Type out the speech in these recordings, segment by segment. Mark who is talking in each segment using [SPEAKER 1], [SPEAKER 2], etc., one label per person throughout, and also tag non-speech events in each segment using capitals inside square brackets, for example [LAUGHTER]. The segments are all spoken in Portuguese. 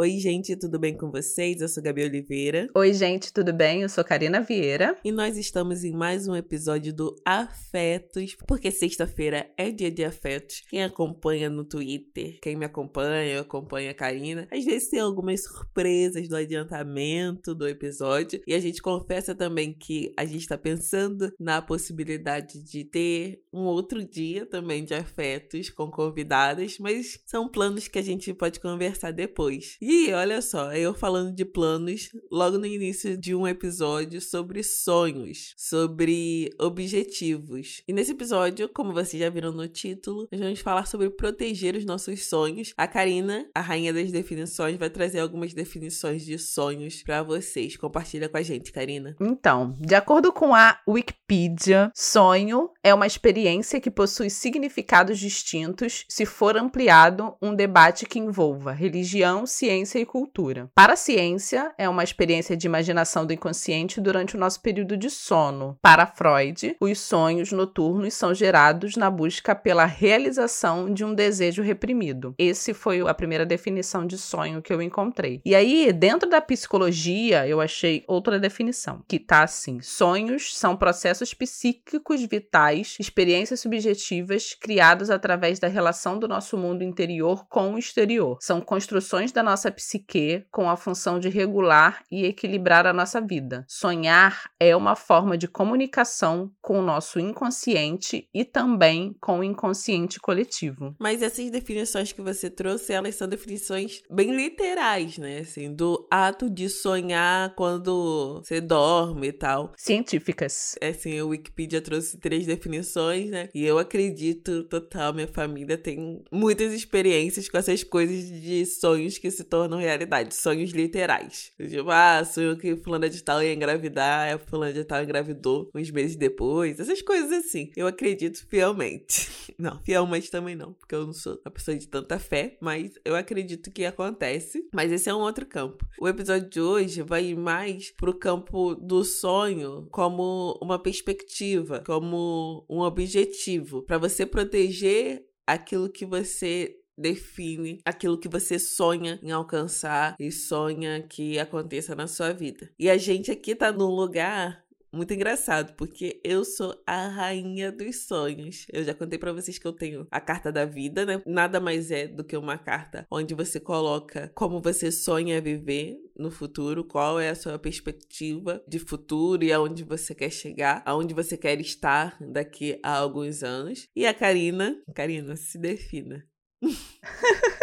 [SPEAKER 1] Oi, gente, tudo bem com vocês? Eu sou Gabi Oliveira.
[SPEAKER 2] Oi, gente, tudo bem? Eu sou Karina Vieira.
[SPEAKER 1] E nós estamos em mais um episódio do Afetos, porque sexta-feira é dia de afetos. Quem acompanha no Twitter, quem me acompanha, acompanha a Karina, às vezes tem algumas surpresas do adiantamento do episódio. E a gente confessa também que a gente está pensando na possibilidade de ter um outro dia também de afetos com convidadas, mas são planos que a gente pode conversar depois. E olha só, eu falando de planos logo no início de um episódio sobre sonhos, sobre objetivos. E nesse episódio, como vocês já viram no título, nós vamos falar sobre proteger os nossos sonhos. A Karina, a rainha das definições, vai trazer algumas definições de sonhos para vocês. Compartilha com a gente, Karina.
[SPEAKER 2] Então, de acordo com a Wikipedia, sonho é uma experiência que possui significados distintos se for ampliado um debate que envolva religião, ciência e cultura. Para a ciência, é uma experiência de imaginação do inconsciente durante o nosso período de sono. Para Freud, os sonhos noturnos são gerados na busca pela realização de um desejo reprimido. Esse foi a primeira definição de sonho que eu encontrei. E aí, dentro da psicologia, eu achei outra definição, que tá assim: sonhos são processos psíquicos vitais, experiências subjetivas criados através da relação do nosso mundo interior com o exterior. São construções da nossa psique com a função de regular e equilibrar a nossa vida. Sonhar é uma forma de comunicação com o nosso inconsciente e também com o inconsciente coletivo.
[SPEAKER 1] Mas essas definições que você trouxe, elas são definições bem literais, né? Assim, do ato de sonhar quando você dorme e tal.
[SPEAKER 2] Científicas.
[SPEAKER 1] É assim, o Wikipedia trouxe três definições, né? E eu acredito total, minha família tem muitas experiências com essas coisas de sonhos que se tornam realidade, sonhos literais. Tipo, ah, sonho que fulana de tal ia engravidar, a fulana de tal engravidou uns meses depois, essas coisas assim. Eu acredito fielmente. [LAUGHS] Não, fielmente também não, porque eu não sou uma pessoa de tanta fé, mas eu acredito que acontece. Mas esse é um outro campo. O episódio de hoje vai mais pro campo do sonho como uma perspectiva, como um objetivo, para você proteger aquilo que você define aquilo que você sonha em alcançar e sonha que aconteça na sua vida. E a gente aqui tá num lugar muito engraçado, porque eu sou a rainha dos sonhos. Eu já contei para vocês que eu tenho a carta da vida, né? Nada mais é do que uma carta onde você coloca como você sonha viver no futuro, qual é a sua perspectiva de futuro e aonde você quer chegar, aonde você quer estar daqui a alguns anos. E a Karina, Karina, se defina. [LAUGHS]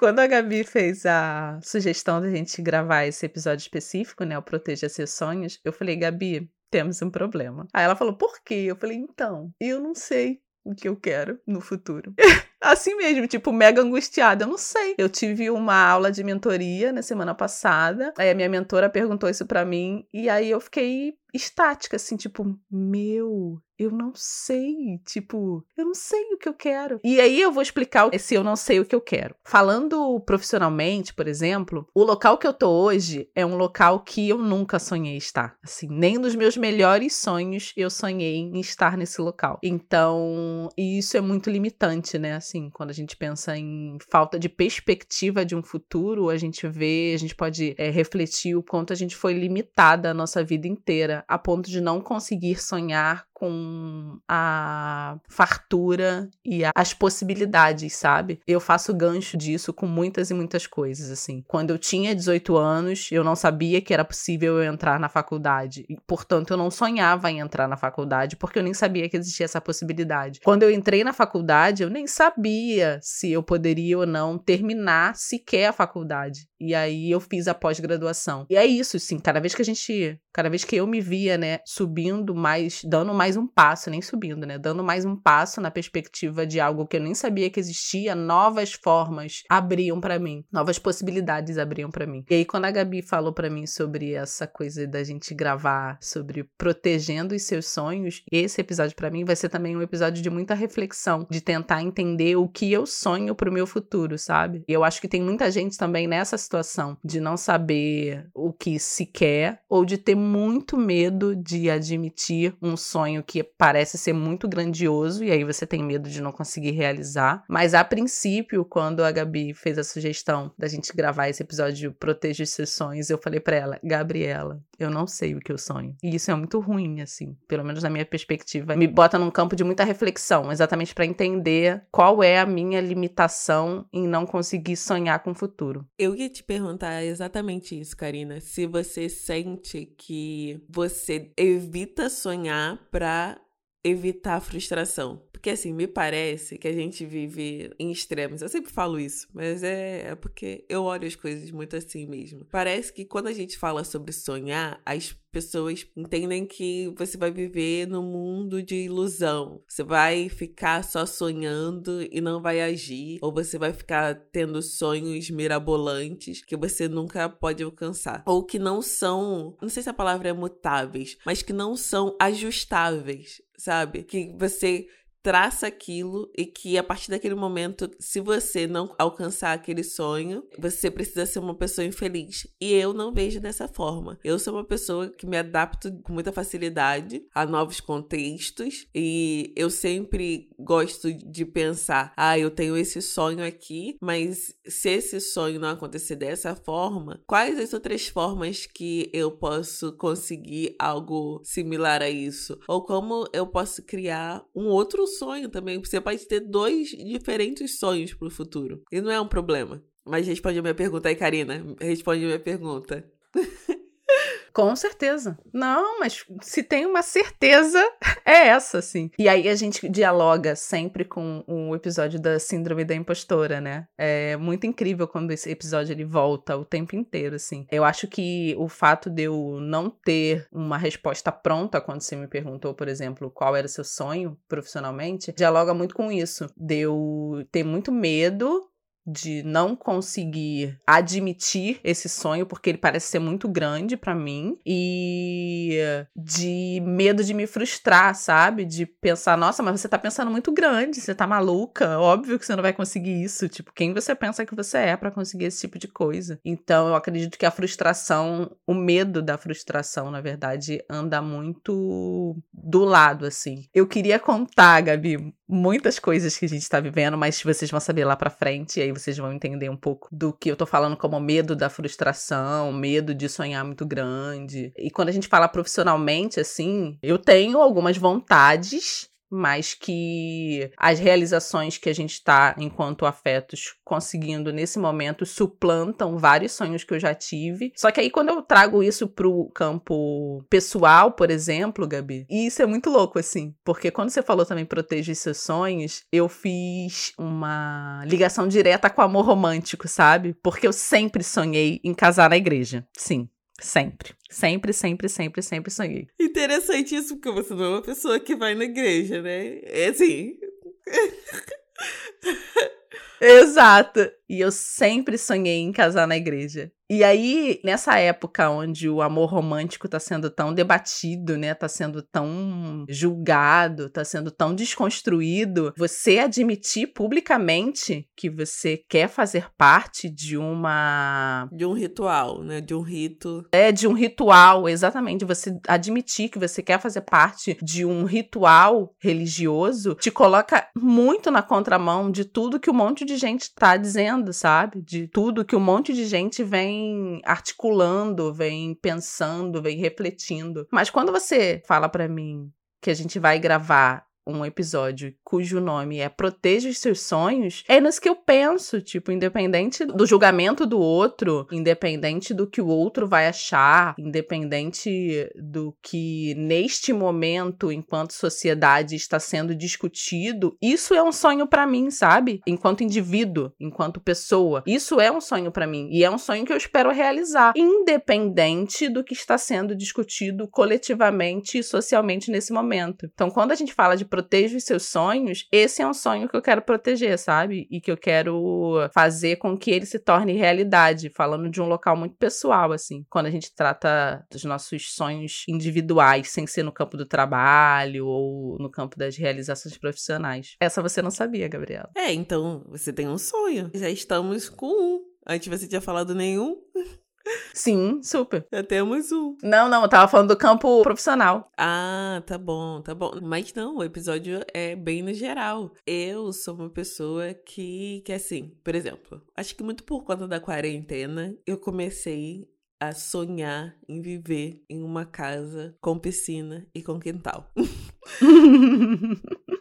[SPEAKER 2] Quando a Gabi fez a sugestão da gente gravar esse episódio específico, né, o Proteja Seus Sonhos, eu falei, Gabi, temos um problema. Aí ela falou, por quê? Eu falei, então, eu não sei o que eu quero no futuro. [LAUGHS] assim mesmo, tipo, mega angustiada. Eu não sei. Eu tive uma aula de mentoria na semana passada. Aí a minha mentora perguntou isso para mim. E aí eu fiquei estática, assim, tipo, meu, eu não sei, tipo, eu não sei o que eu quero. E aí eu vou explicar se eu não sei o que eu quero. Falando profissionalmente, por exemplo, o local que eu tô hoje é um local que eu nunca sonhei estar. Assim, nem nos meus melhores sonhos eu sonhei em estar nesse local. Então, isso é muito limitante, né? Assim, quando a gente pensa em falta de perspectiva de um futuro, a gente vê, a gente pode é, refletir o quanto a gente foi limitada a nossa vida inteira, a ponto de não conseguir sonhar com a fartura e as possibilidades, sabe? Eu faço gancho disso com muitas e muitas coisas, assim. Quando eu tinha 18 anos, eu não sabia que era possível eu entrar na faculdade. E, portanto, eu não sonhava em entrar na faculdade, porque eu nem sabia que existia essa possibilidade. Quando eu entrei na faculdade, eu nem sabia se eu poderia ou não terminar sequer a faculdade. E aí eu fiz a pós-graduação. E é isso, sim. Cada vez que a gente. Cada vez que eu me via, né, subindo mais, dando mais um passo, nem subindo, né? Dando mais um passo na perspectiva de algo que eu nem sabia que existia, novas formas abriam para mim, novas possibilidades abriam para mim. E aí, quando a Gabi falou para mim sobre essa coisa da gente gravar sobre protegendo os seus sonhos, esse episódio para mim vai ser também um episódio de muita reflexão, de tentar entender o que eu sonho pro meu futuro, sabe? E eu acho que tem muita gente também nessa situação de não saber o que se quer ou de ter muito medo de admitir um sonho que parece ser muito grandioso e aí você tem medo de não conseguir realizar. Mas a princípio, quando a Gabi fez a sugestão da gente gravar esse episódio Proteja os seus sonhos, eu falei para ela, Gabriela, eu não sei o que eu sonho. E isso é muito ruim, assim, pelo menos na minha perspectiva. Me bota num campo de muita reflexão, exatamente para entender qual é a minha limitação em não conseguir sonhar com o futuro.
[SPEAKER 1] Eu ia te perguntar exatamente isso, Karina. Se você sente que você evita sonhar para evitar a frustração. Porque assim, me parece que a gente vive em extremos. Eu sempre falo isso, mas é, é porque eu olho as coisas muito assim mesmo. Parece que quando a gente fala sobre sonhar, as pessoas entendem que você vai viver num mundo de ilusão. Você vai ficar só sonhando e não vai agir, ou você vai ficar tendo sonhos mirabolantes que você nunca pode alcançar, ou que não são, não sei se a palavra é mutáveis, mas que não são ajustáveis, sabe? Que você traça aquilo e que a partir daquele momento, se você não alcançar aquele sonho, você precisa ser uma pessoa infeliz. E eu não vejo dessa forma. Eu sou uma pessoa que me adapto com muita facilidade a novos contextos e eu sempre gosto de pensar: ah, eu tenho esse sonho aqui, mas se esse sonho não acontecer dessa forma, quais as outras formas que eu posso conseguir algo similar a isso? Ou como eu posso criar um outro sonho também. Você pode ter dois diferentes sonhos pro futuro. E não é um problema. Mas responde a minha pergunta aí, Karina. Responde a minha pergunta. [LAUGHS]
[SPEAKER 2] Com certeza. Não, mas se tem uma certeza, [LAUGHS] é essa, assim. E aí a gente dialoga sempre com o episódio da Síndrome da Impostora, né? É muito incrível quando esse episódio ele volta o tempo inteiro, assim. Eu acho que o fato de eu não ter uma resposta pronta quando você me perguntou, por exemplo, qual era o seu sonho profissionalmente, dialoga muito com isso. De eu ter muito medo de não conseguir admitir esse sonho porque ele parece ser muito grande para mim e de medo de me frustrar, sabe? De pensar, nossa, mas você tá pensando muito grande, você tá maluca, óbvio que você não vai conseguir isso, tipo, quem você pensa que você é para conseguir esse tipo de coisa? Então, eu acredito que a frustração, o medo da frustração, na verdade, anda muito do lado assim. Eu queria contar, Gabi, muitas coisas que a gente tá vivendo, mas vocês vão saber lá para frente e aí vocês vão entender um pouco do que eu tô falando como medo da frustração, medo de sonhar muito grande. E quando a gente fala profissionalmente, assim, eu tenho algumas vontades mas que as realizações que a gente está, enquanto afetos, conseguindo nesse momento suplantam vários sonhos que eu já tive. Só que aí, quando eu trago isso pro campo pessoal, por exemplo, Gabi, e isso é muito louco, assim, porque quando você falou também proteger seus sonhos, eu fiz uma ligação direta com o amor romântico, sabe? Porque eu sempre sonhei em casar na igreja. Sim, Sempre. Sempre, sempre, sempre, sempre sonhei.
[SPEAKER 1] Interessante isso, porque você não é uma pessoa que vai na igreja, né? É assim. [LAUGHS]
[SPEAKER 2] Exato. E eu sempre sonhei em casar na igreja. E aí, nessa época onde o amor romântico tá sendo tão debatido, né? Tá sendo tão julgado, tá sendo tão desconstruído, você admitir publicamente que você quer fazer parte de uma.
[SPEAKER 1] De um ritual, né? De um rito.
[SPEAKER 2] É, de um ritual, exatamente. Você admitir que você quer fazer parte de um ritual religioso te coloca muito na contramão de tudo que um monte de gente tá dizendo, sabe? De tudo que um monte de gente vem articulando, vem pensando, vem refletindo. Mas quando você fala para mim que a gente vai gravar um episódio cujo nome é Proteja os seus sonhos, é nisso que eu penso, tipo, independente do julgamento do outro, independente do que o outro vai achar, independente do que neste momento, enquanto sociedade, está sendo discutido, isso é um sonho para mim, sabe? Enquanto indivíduo, enquanto pessoa, isso é um sonho para mim e é um sonho que eu espero realizar, independente do que está sendo discutido coletivamente e socialmente nesse momento. Então, quando a gente fala de proteja os seus sonhos, esse é um sonho que eu quero proteger, sabe? E que eu quero fazer com que ele se torne realidade, falando de um local muito pessoal, assim. Quando a gente trata dos nossos sonhos individuais, sem ser no campo do trabalho ou no campo das realizações profissionais. Essa você não sabia, Gabriela.
[SPEAKER 1] É, então você tem um sonho. Já estamos com um. Antes você tinha falado nenhum.
[SPEAKER 2] Sim, super.
[SPEAKER 1] Já temos um.
[SPEAKER 2] Não, não, eu tava falando do campo profissional.
[SPEAKER 1] Ah, tá bom, tá bom. Mas não, o episódio é bem no geral. Eu sou uma pessoa que, que assim, por exemplo, acho que muito por conta da quarentena, eu comecei a sonhar em viver em uma casa com piscina e com quintal. [LAUGHS]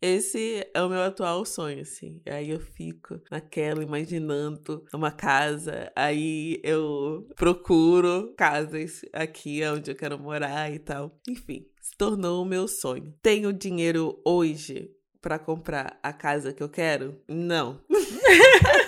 [SPEAKER 1] Esse é o meu atual sonho, assim. Aí eu fico naquela imaginando uma casa, aí eu procuro casas aqui onde eu quero morar e tal. Enfim, se tornou o meu sonho. Tenho dinheiro hoje para comprar a casa que eu quero? Não. [LAUGHS]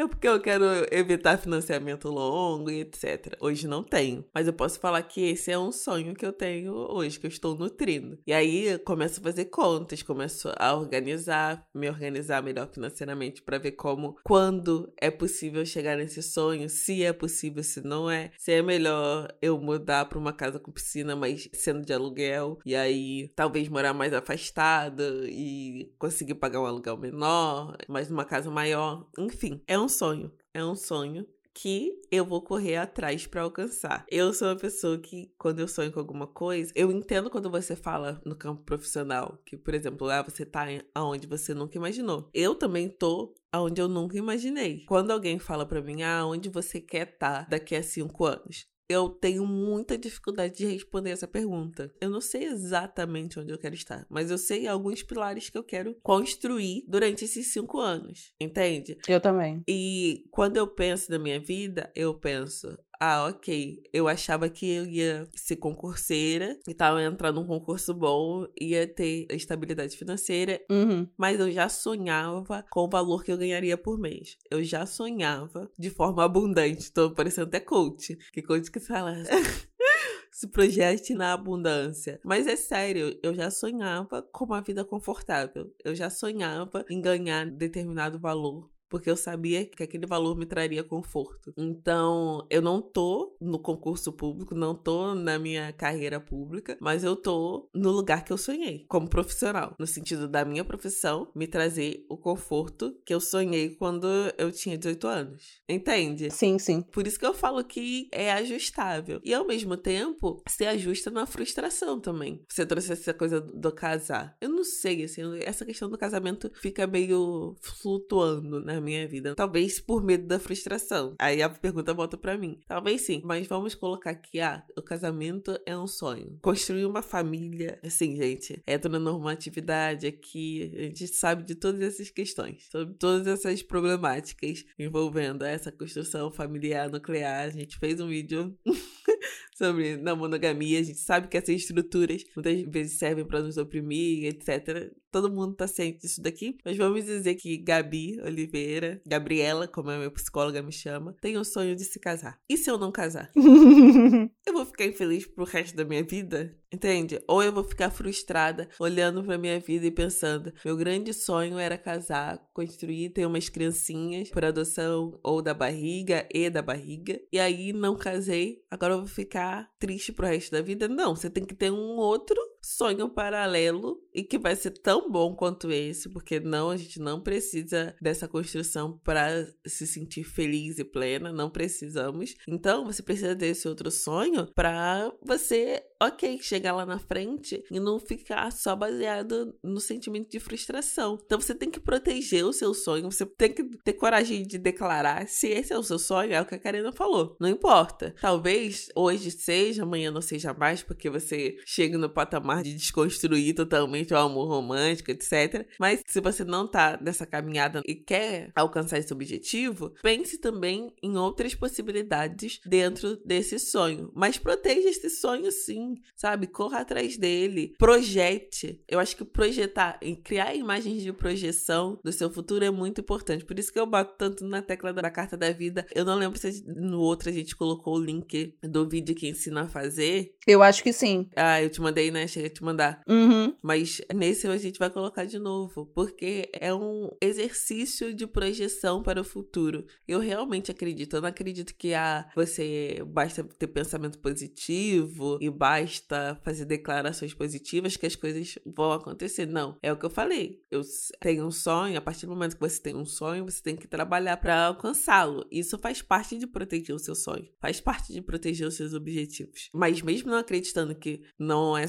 [SPEAKER 1] Até porque eu quero evitar financiamento longo e etc. Hoje não tenho. Mas eu posso falar que esse é um sonho que eu tenho hoje, que eu estou nutrindo. E aí começo a fazer contas, começo a organizar, me organizar melhor financeiramente para ver como, quando é possível chegar nesse sonho, se é possível, se não é, se é melhor eu mudar para uma casa com piscina, mas sendo de aluguel, e aí talvez morar mais afastado e conseguir pagar um aluguel menor, mas numa casa maior. Enfim, é um sonho. É um sonho que eu vou correr atrás para alcançar. Eu sou uma pessoa que, quando eu sonho com alguma coisa, eu entendo quando você fala no campo profissional, que, por exemplo, lá você tá aonde você nunca imaginou. Eu também tô aonde eu nunca imaginei. Quando alguém fala para mim, ah, onde você quer estar tá daqui a cinco anos? Eu tenho muita dificuldade de responder essa pergunta. Eu não sei exatamente onde eu quero estar, mas eu sei alguns pilares que eu quero construir durante esses cinco anos, entende?
[SPEAKER 2] Eu também.
[SPEAKER 1] E quando eu penso na minha vida, eu penso, ah, ok. Eu achava que eu ia ser concurseira e tal, entrar num concurso bom, ia ter estabilidade financeira,
[SPEAKER 2] uhum.
[SPEAKER 1] mas eu já sonhava com o valor que eu ganharia por mês. Eu já sonhava de forma abundante. Tô parecendo até coach. Que coach que fala. [LAUGHS] se projete na abundância. Mas é sério, eu já sonhava com uma vida confortável. Eu já sonhava em ganhar determinado valor porque eu sabia que aquele valor me traria conforto. Então, eu não tô no concurso público, não tô na minha carreira pública, mas eu tô no lugar que eu sonhei, como profissional, no sentido da minha profissão me trazer o conforto que eu sonhei quando eu tinha 18 anos. Entende?
[SPEAKER 2] Sim, sim.
[SPEAKER 1] Por isso que eu falo que é ajustável. E ao mesmo tempo, se ajusta na frustração também. Você trouxe essa coisa do casar. Eu não sei, assim, essa questão do casamento fica meio flutuando, minha vida. Talvez por medo da frustração. Aí a pergunta volta para mim. Talvez sim, mas vamos colocar que ah, o casamento é um sonho. Construir uma família, assim, gente, é toda normatividade aqui, a gente sabe de todas essas questões, sobre todas essas problemáticas envolvendo essa construção familiar nuclear. A gente fez um vídeo [LAUGHS] sobre na monogamia. A gente sabe que essas estruturas muitas vezes servem para nos oprimir, etc. Todo mundo tá ciente disso daqui. Mas vamos dizer que Gabi Oliveira, Gabriela, como a minha psicóloga me chama, tem o sonho de se casar. E se eu não casar? [LAUGHS] eu vou ficar infeliz pro resto da minha vida? Entende? Ou eu vou ficar frustrada olhando pra minha vida e pensando: meu grande sonho era casar, construir, ter umas criancinhas por adoção ou da barriga e da barriga. E aí não casei, agora eu vou ficar triste pro resto da vida? Não, você tem que ter um outro sonho paralelo e que vai ser tão bom quanto esse, porque não, a gente não precisa dessa construção para se sentir feliz e plena, não precisamos. Então, você precisa desse outro sonho para você, ok, chegar lá na frente e não ficar só baseado no sentimento de frustração. Então, você tem que proteger o seu sonho, você tem que ter coragem de declarar se esse é o seu sonho, é o que a Karina falou. Não importa. Talvez hoje seja, amanhã não seja mais, porque você chega no patamar de desconstruir totalmente o amor romântico, etc. Mas se você não tá nessa caminhada e quer alcançar esse objetivo, pense também em outras possibilidades dentro desse sonho. Mas proteja esse sonho sim, sabe? Corra atrás dele, projete. Eu acho que projetar e criar imagens de projeção do seu futuro é muito importante. Por isso que eu bato tanto na tecla da carta da vida. Eu não lembro se no outro a gente colocou o link do vídeo que ensina a fazer.
[SPEAKER 2] Eu acho que sim.
[SPEAKER 1] Ah, eu te mandei, né? Chega te mandar.
[SPEAKER 2] Uhum.
[SPEAKER 1] Mas nesse a gente vai colocar de novo, porque é um exercício de projeção para o futuro. Eu realmente acredito. Eu não acredito que ah, você basta ter pensamento positivo e basta fazer declarações positivas que as coisas vão acontecer. Não. É o que eu falei. Eu tenho um sonho, a partir do momento que você tem um sonho, você tem que trabalhar para alcançá-lo. Isso faz parte de proteger o seu sonho, faz parte de proteger os seus objetivos. Mas mesmo não acreditando que não é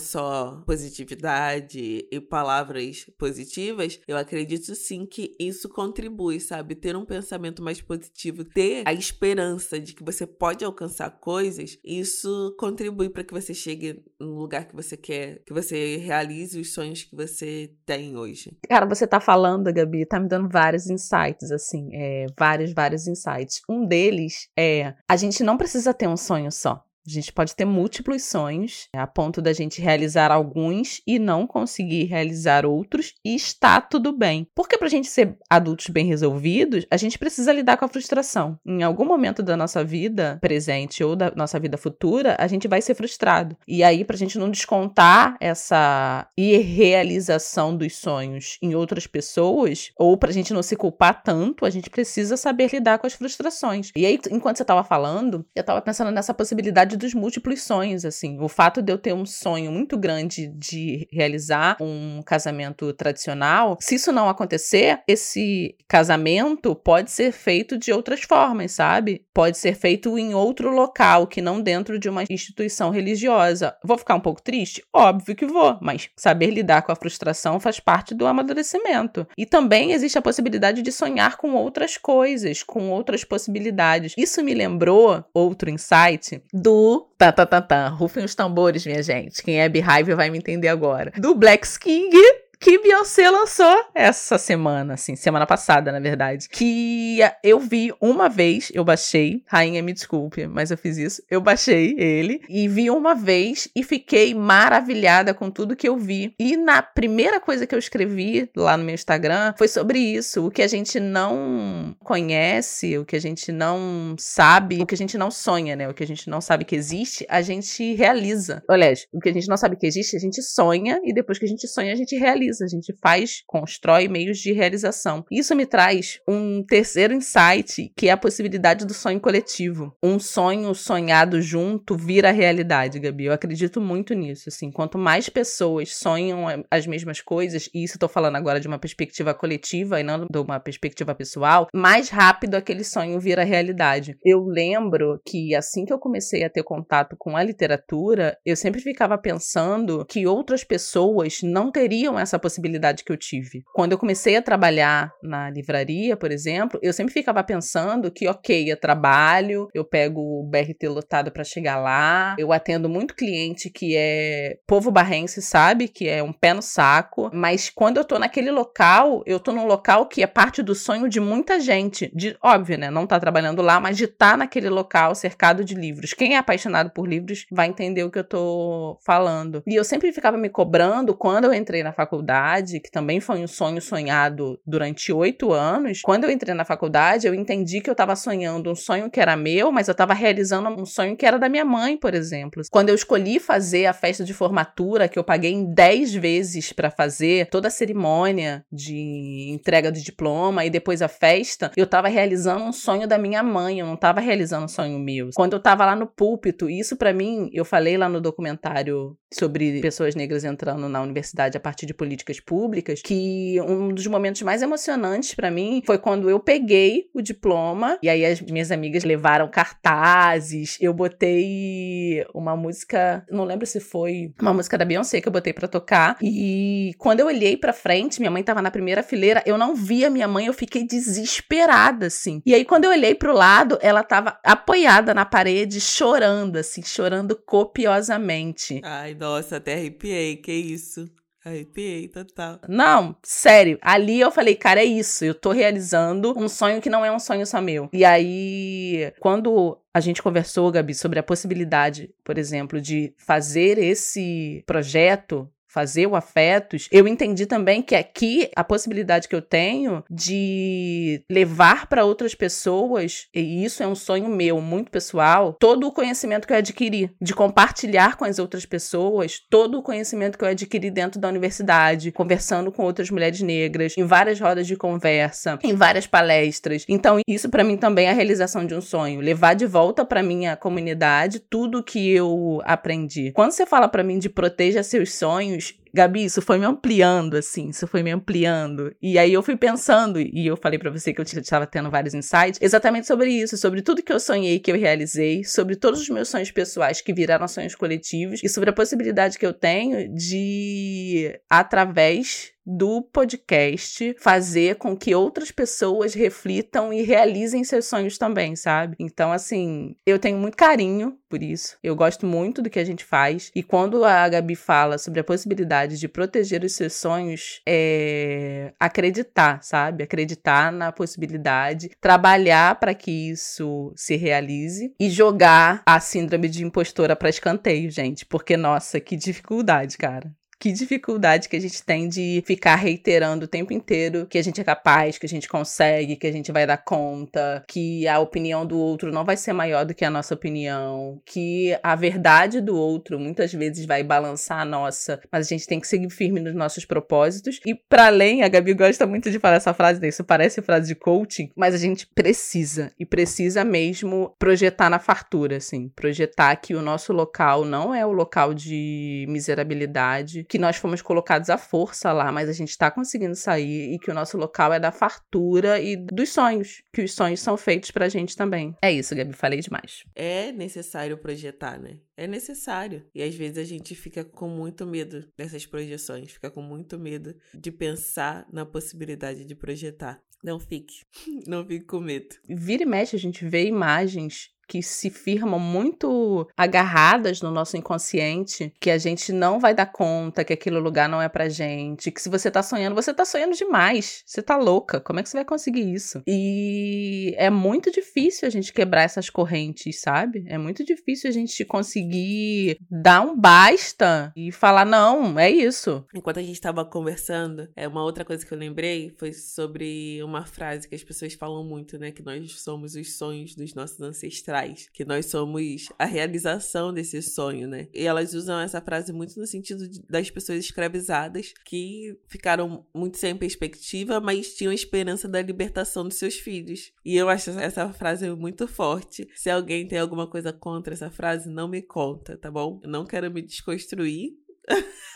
[SPEAKER 1] positividade e palavras positivas, eu acredito sim que isso contribui, sabe? Ter um pensamento mais positivo, ter a esperança de que você pode alcançar coisas, isso contribui para que você chegue no lugar que você quer, que você realize os sonhos que você tem hoje.
[SPEAKER 2] Cara, você tá falando, Gabi, tá me dando vários insights, assim, é, vários, vários insights. Um deles é: a gente não precisa ter um sonho só. A gente pode ter múltiplos sonhos, a ponto da gente realizar alguns e não conseguir realizar outros, e está tudo bem. Porque para a gente ser adultos bem resolvidos, a gente precisa lidar com a frustração. Em algum momento da nossa vida presente ou da nossa vida futura, a gente vai ser frustrado. E aí, para a gente não descontar essa irrealização dos sonhos em outras pessoas, ou para a gente não se culpar tanto, a gente precisa saber lidar com as frustrações. E aí, enquanto você estava falando, eu estava pensando nessa possibilidade dos múltiplos sonhos, assim. O fato de eu ter um sonho muito grande de realizar um casamento tradicional, se isso não acontecer, esse casamento pode ser feito de outras formas, sabe? Pode ser feito em outro local, que não dentro de uma instituição religiosa. Vou ficar um pouco triste? Óbvio que vou, mas saber lidar com a frustração faz parte do amadurecimento. E também existe a possibilidade de sonhar com outras coisas, com outras possibilidades. Isso me lembrou outro insight do Tá, tá, tá, tá. Rufem os tambores, minha gente. Quem é Beehive vai me entender agora. Do Black King que Beyoncé lançou essa semana, assim, semana passada, na verdade. Que eu vi uma vez, eu baixei, rainha, me desculpe, mas eu fiz isso. Eu baixei ele e vi uma vez e fiquei maravilhada com tudo que eu vi. E na primeira coisa que eu escrevi lá no meu Instagram foi sobre isso, o que a gente não conhece, o que a gente não sabe, o que a gente não sonha, né? O que a gente não sabe que existe, a gente realiza. Aliás, o que a gente não sabe que existe, a gente sonha e depois que a gente sonha, a gente realiza a gente faz, constrói meios de realização. Isso me traz um terceiro insight, que é a possibilidade do sonho coletivo. Um sonho sonhado junto vira realidade, Gabi. Eu acredito muito nisso. Assim, quanto mais pessoas sonham as mesmas coisas, e isso estou falando agora de uma perspectiva coletiva e não de uma perspectiva pessoal, mais rápido aquele sonho vira realidade. Eu lembro que assim que eu comecei a ter contato com a literatura, eu sempre ficava pensando que outras pessoas não teriam essa possibilidade que eu tive. Quando eu comecei a trabalhar na livraria, por exemplo, eu sempre ficava pensando que, ok, eu trabalho, eu pego o BRT lotado para chegar lá, eu atendo muito cliente que é povo barrense, sabe? Que é um pé no saco, mas quando eu tô naquele local, eu tô num local que é parte do sonho de muita gente, de óbvio, né? Não tá trabalhando lá, mas de estar tá naquele local cercado de livros. Quem é apaixonado por livros vai entender o que eu tô falando. E eu sempre ficava me cobrando quando eu entrei na faculdade faculdade, que também foi um sonho sonhado durante oito anos, quando eu entrei na faculdade, eu entendi que eu estava sonhando um sonho que era meu, mas eu estava realizando um sonho que era da minha mãe, por exemplo. Quando eu escolhi fazer a festa de formatura, que eu paguei em dez vezes para fazer toda a cerimônia de entrega de diploma e depois a festa, eu estava realizando um sonho da minha mãe, eu não estava realizando um sonho meu. Quando eu estava lá no púlpito, isso para mim, eu falei lá no documentário sobre pessoas negras entrando na universidade a partir de políticas públicas, que um dos momentos mais emocionantes para mim foi quando eu peguei o diploma e aí as minhas amigas levaram cartazes, eu botei uma música, não lembro se foi uma música da Beyoncé que eu botei para tocar, e quando eu olhei para frente, minha mãe tava na primeira fileira, eu não via minha mãe, eu fiquei desesperada assim. E aí quando eu olhei pro lado, ela tava apoiada na parede, chorando assim, chorando copiosamente.
[SPEAKER 1] Ai, nossa, até arrepiei, que isso. Arrepiei, total.
[SPEAKER 2] Não, sério. Ali eu falei, cara, é isso. Eu tô realizando um sonho que não é um sonho só meu. E aí, quando a gente conversou, Gabi, sobre a possibilidade, por exemplo, de fazer esse projeto fazer o afetos, eu entendi também que aqui a possibilidade que eu tenho de levar para outras pessoas, e isso é um sonho meu, muito pessoal, todo o conhecimento que eu adquiri, de compartilhar com as outras pessoas todo o conhecimento que eu adquiri dentro da universidade, conversando com outras mulheres negras, em várias rodas de conversa, em várias palestras. Então, isso para mim também é a realização de um sonho, levar de volta para minha comunidade tudo que eu aprendi. Quando você fala para mim de proteja seus sonhos, huge Gabi, isso foi me ampliando, assim, isso foi me ampliando. E aí eu fui pensando, e eu falei para você que eu estava tendo vários insights, exatamente sobre isso, sobre tudo que eu sonhei, que eu realizei, sobre todos os meus sonhos pessoais que viraram sonhos coletivos, e sobre a possibilidade que eu tenho de, através do podcast fazer com que outras pessoas reflitam e realizem seus sonhos também, sabe? Então, assim, eu tenho muito carinho por isso. Eu gosto muito do que a gente faz. E quando a Gabi fala sobre a possibilidade de proteger os seus sonhos, é acreditar, sabe? Acreditar na possibilidade, trabalhar para que isso se realize e jogar a síndrome de impostora para escanteio, gente. Porque, nossa, que dificuldade, cara que dificuldade que a gente tem de ficar reiterando o tempo inteiro que a gente é capaz, que a gente consegue, que a gente vai dar conta, que a opinião do outro não vai ser maior do que a nossa opinião, que a verdade do outro muitas vezes vai balançar a nossa, mas a gente tem que seguir firme nos nossos propósitos. E para além, a Gabi gosta muito de falar essa frase, né? isso parece frase de coaching, mas a gente precisa e precisa mesmo projetar na fartura, assim, projetar que o nosso local não é o local de miserabilidade, que nós fomos colocados à força lá, mas a gente está conseguindo sair e que o nosso local é da fartura e dos sonhos, que os sonhos são feitos pra gente também. É isso, Gabi, falei demais.
[SPEAKER 1] É necessário projetar, né? É necessário. E às vezes a gente fica com muito medo dessas projeções, fica com muito medo de pensar na possibilidade de projetar. Não fique. [LAUGHS] Não fique com medo.
[SPEAKER 2] Vira e mexe, a gente vê imagens que se firmam muito agarradas no nosso inconsciente, que a gente não vai dar conta que aquele lugar não é pra gente, que se você tá sonhando, você tá sonhando demais. Você tá louca. Como é que você vai conseguir isso? E é muito difícil a gente quebrar essas correntes, sabe? É muito difícil a gente conseguir dar um basta e falar não, é isso.
[SPEAKER 1] Enquanto a gente tava conversando, é uma outra coisa que eu lembrei foi sobre uma frase que as pessoas falam muito, né, que nós somos os sonhos dos nossos ancestrais que nós somos a realização desse sonho, né? E elas usam essa frase muito no sentido de, das pessoas escravizadas que ficaram muito sem perspectiva, mas tinham esperança da libertação dos seus filhos. E eu acho essa frase muito forte. Se alguém tem alguma coisa contra essa frase, não me conta, tá bom? Eu não quero me desconstruir. [LAUGHS]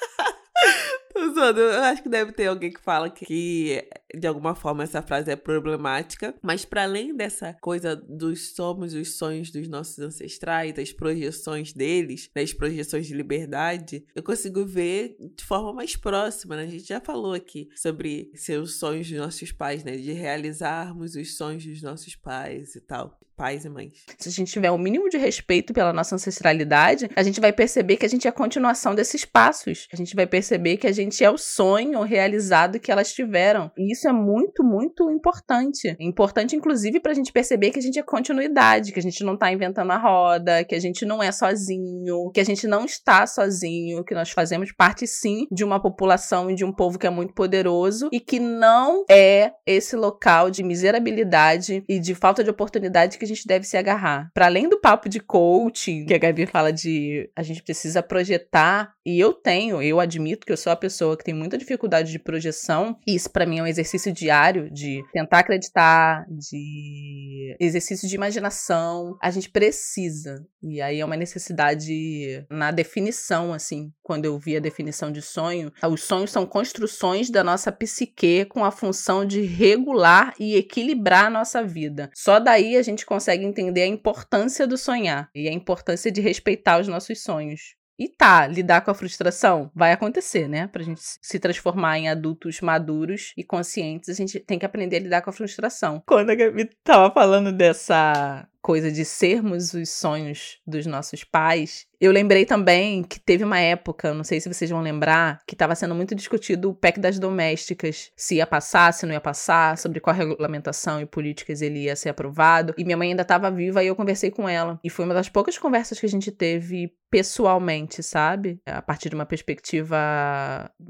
[SPEAKER 1] Eu acho que deve ter alguém que fala que, de alguma forma, essa frase é problemática. Mas, para além dessa coisa dos somos os sonhos dos nossos ancestrais, das projeções deles, das projeções de liberdade, eu consigo ver de forma mais próxima, né? A gente já falou aqui sobre seus sonhos dos nossos pais, né? De realizarmos os sonhos dos nossos pais e tal pais e mães.
[SPEAKER 2] Se a gente tiver o um mínimo de respeito pela nossa ancestralidade, a gente vai perceber que a gente é a continuação desses passos. A gente vai perceber que a gente é o sonho realizado que elas tiveram. E isso é muito, muito importante. Importante, inclusive, para a gente perceber que a gente é continuidade, que a gente não tá inventando a roda, que a gente não é sozinho, que a gente não está sozinho, que nós fazemos parte, sim, de uma população e de um povo que é muito poderoso e que não é esse local de miserabilidade e de falta de oportunidade que a gente deve se agarrar. Para além do papo de coaching, que a Gabi fala de a gente precisa projetar, e eu tenho, eu admito que eu sou a pessoa que tem muita dificuldade de projeção, e isso para mim é um exercício diário de tentar acreditar, de exercício de imaginação. A gente precisa. E aí é uma necessidade na definição, assim, quando eu vi a definição de sonho, os sonhos são construções da nossa psique com a função de regular e equilibrar a nossa vida. Só daí a gente consegue entender a importância do sonhar e a importância de respeitar os nossos sonhos. E tá, lidar com a frustração vai acontecer, né? Pra gente se transformar em adultos maduros e conscientes, a gente tem que aprender a lidar com a frustração. Quando a Gabi tava falando dessa coisa de sermos os sonhos dos nossos pais, eu lembrei também que teve uma época, não sei se vocês vão lembrar, que estava sendo muito discutido o PEC das domésticas, se ia passar, se não ia passar, sobre qual regulamentação e políticas ele ia ser aprovado. E minha mãe ainda estava viva e eu conversei com ela. E foi uma das poucas conversas que a gente teve pessoalmente, sabe? A partir de uma perspectiva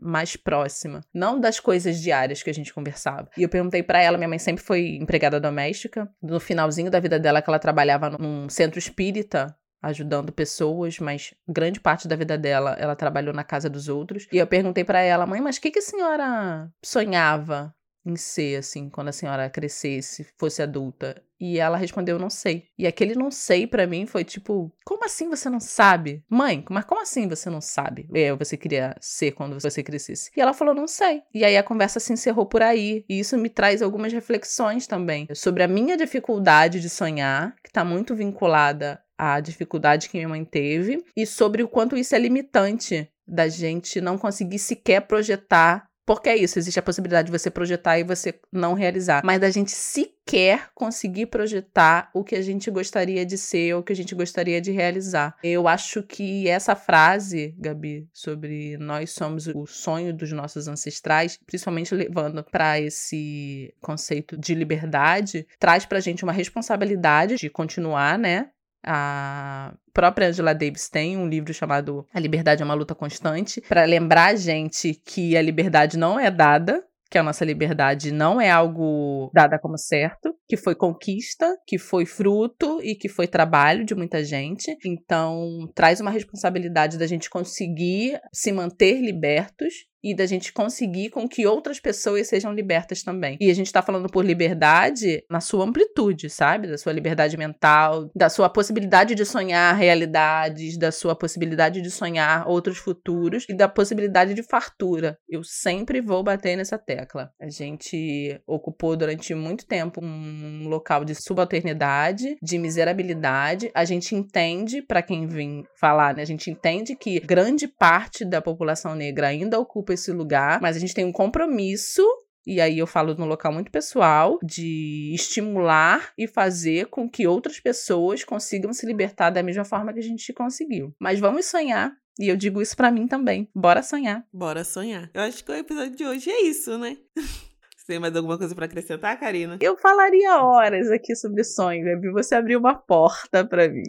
[SPEAKER 2] mais próxima, não das coisas diárias que a gente conversava. E eu perguntei para ela, minha mãe sempre foi empregada doméstica, no finalzinho da vida dela que ela trabalhava num centro espírita ajudando pessoas, mas grande parte da vida dela ela trabalhou na casa dos outros. E eu perguntei para ela, mãe, mas o que, que a senhora sonhava em ser, assim, quando a senhora crescesse, fosse adulta? E ela respondeu, não sei. E aquele não sei para mim foi tipo, como assim você não sabe? Mãe, mas como assim você não sabe? É, você queria ser quando você crescesse. E ela falou, não sei. E aí a conversa se encerrou por aí. E isso me traz algumas reflexões também sobre a minha dificuldade de sonhar, que tá muito vinculada a dificuldade que minha mãe teve e sobre o quanto isso é limitante da gente não conseguir sequer projetar. Porque é isso, existe a possibilidade de você projetar e você não realizar, mas da gente sequer conseguir projetar o que a gente gostaria de ser ou o que a gente gostaria de realizar. Eu acho que essa frase, Gabi, sobre nós somos o sonho dos nossos ancestrais, principalmente levando para esse conceito de liberdade, traz pra gente uma responsabilidade de continuar, né, a própria Angela Davis tem um livro chamado A Liberdade é uma Luta Constante, para lembrar a gente que a liberdade não é dada, que a nossa liberdade não é algo dada como certo, que foi conquista, que foi fruto e que foi trabalho de muita gente. Então, traz uma responsabilidade da gente conseguir se manter libertos e da gente conseguir com que outras pessoas sejam libertas também. E a gente tá falando por liberdade na sua amplitude, sabe? Da sua liberdade mental, da sua possibilidade de sonhar realidades, da sua possibilidade de sonhar outros futuros e da possibilidade de fartura. Eu sempre vou bater nessa tecla. A gente ocupou durante muito tempo um local de subalternidade, de miserabilidade. A gente entende, para quem vem falar, né? A gente entende que grande parte da população negra ainda ocupa esse lugar, mas a gente tem um compromisso e aí eu falo no local muito pessoal, de estimular e fazer com que outras pessoas consigam se libertar da mesma forma que a gente conseguiu. Mas vamos sonhar. E eu digo isso para mim também. Bora sonhar.
[SPEAKER 1] Bora sonhar. Eu acho que o episódio de hoje é isso, né? [LAUGHS] Você tem mais alguma coisa para acrescentar, Karina?
[SPEAKER 2] Eu falaria horas aqui sobre sonho, Gabi. Você abriu uma porta para mim.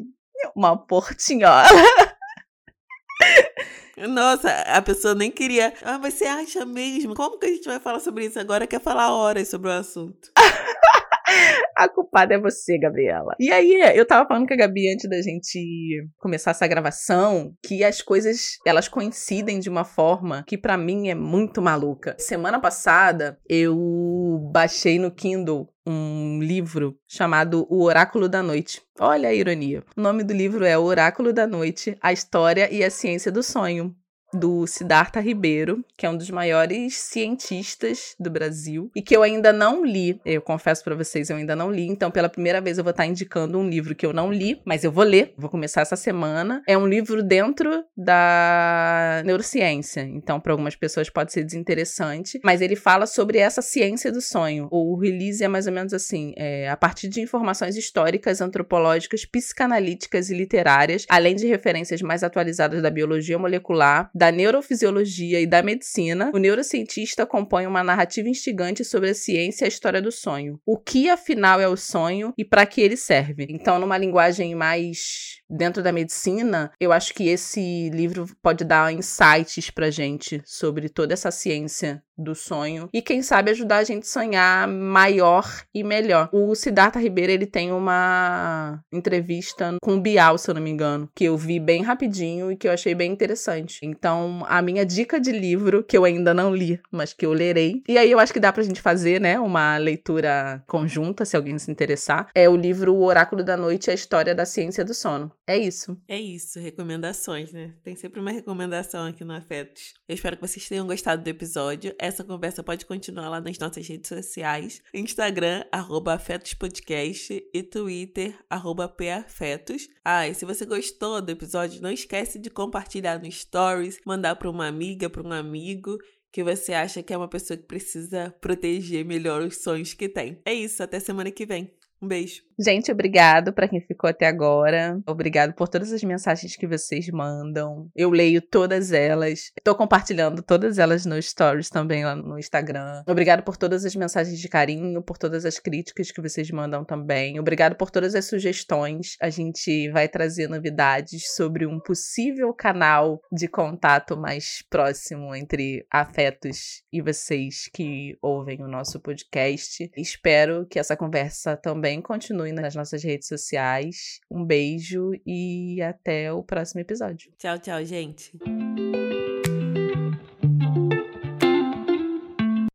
[SPEAKER 2] Uma portinhola. [LAUGHS]
[SPEAKER 1] Nossa, a pessoa nem queria. Ah, mas você acha mesmo? Como que a gente vai falar sobre isso agora? Quer falar horas sobre o assunto. [LAUGHS]
[SPEAKER 2] A culpada é você, Gabriela. E aí, eu tava falando com a Gabi antes da gente começar essa gravação, que as coisas, elas coincidem de uma forma que para mim é muito maluca. Semana passada, eu baixei no Kindle um livro chamado O Oráculo da Noite. Olha a ironia. O nome do livro é O Oráculo da Noite: A História e a Ciência do Sonho do Siddhartha Ribeiro, que é um dos maiores cientistas do Brasil e que eu ainda não li. Eu confesso para vocês, eu ainda não li. Então, pela primeira vez, eu vou estar indicando um livro que eu não li, mas eu vou ler. Vou começar essa semana. É um livro dentro da neurociência. Então, para algumas pessoas pode ser desinteressante, mas ele fala sobre essa ciência do sonho. O release é mais ou menos assim: é, a partir de informações históricas, antropológicas, psicanalíticas e literárias, além de referências mais atualizadas da biologia molecular, da neurofisiologia e da medicina, o neurocientista compõe uma narrativa instigante sobre a ciência e a história do sonho. O que afinal é o sonho e para que ele serve? Então, numa linguagem mais dentro da medicina, eu acho que esse livro pode dar insights pra gente sobre toda essa ciência do sonho e quem sabe ajudar a gente a sonhar maior e melhor. O Siddhartha Ribeiro, ele tem uma entrevista com o Bial, se eu não me engano, que eu vi bem rapidinho e que eu achei bem interessante. Então, a minha dica de livro, que eu ainda não li, mas que eu lerei, e aí eu acho que dá pra gente fazer, né, uma leitura conjunta, se alguém se interessar, é o livro O Oráculo da Noite, a História da Ciência do Sono. É isso.
[SPEAKER 1] É isso, recomendações, né? Tem sempre uma recomendação aqui no Afetos. Eu espero que vocês tenham gostado do episódio. Essa conversa pode continuar lá nas nossas redes sociais: Instagram, arroba afetospodcast e Twitter, arroba pafetos. Ah, e se você gostou do episódio, não esquece de compartilhar no Stories, mandar para uma amiga, para um amigo que você acha que é uma pessoa que precisa proteger melhor os sonhos que tem. É isso, até semana que vem. Um beijo.
[SPEAKER 2] Gente, obrigado para quem ficou até agora. Obrigado por todas as mensagens que vocês mandam. Eu leio todas elas. Estou compartilhando todas elas no Stories também lá no Instagram. Obrigado por todas as mensagens de carinho, por todas as críticas que vocês mandam também. Obrigado por todas as sugestões. A gente vai trazer novidades sobre um possível canal de contato mais próximo entre afetos e vocês que ouvem o nosso podcast. Espero que essa conversa também também continue nas nossas redes sociais. Um beijo e até o próximo episódio.
[SPEAKER 1] Tchau, tchau, gente.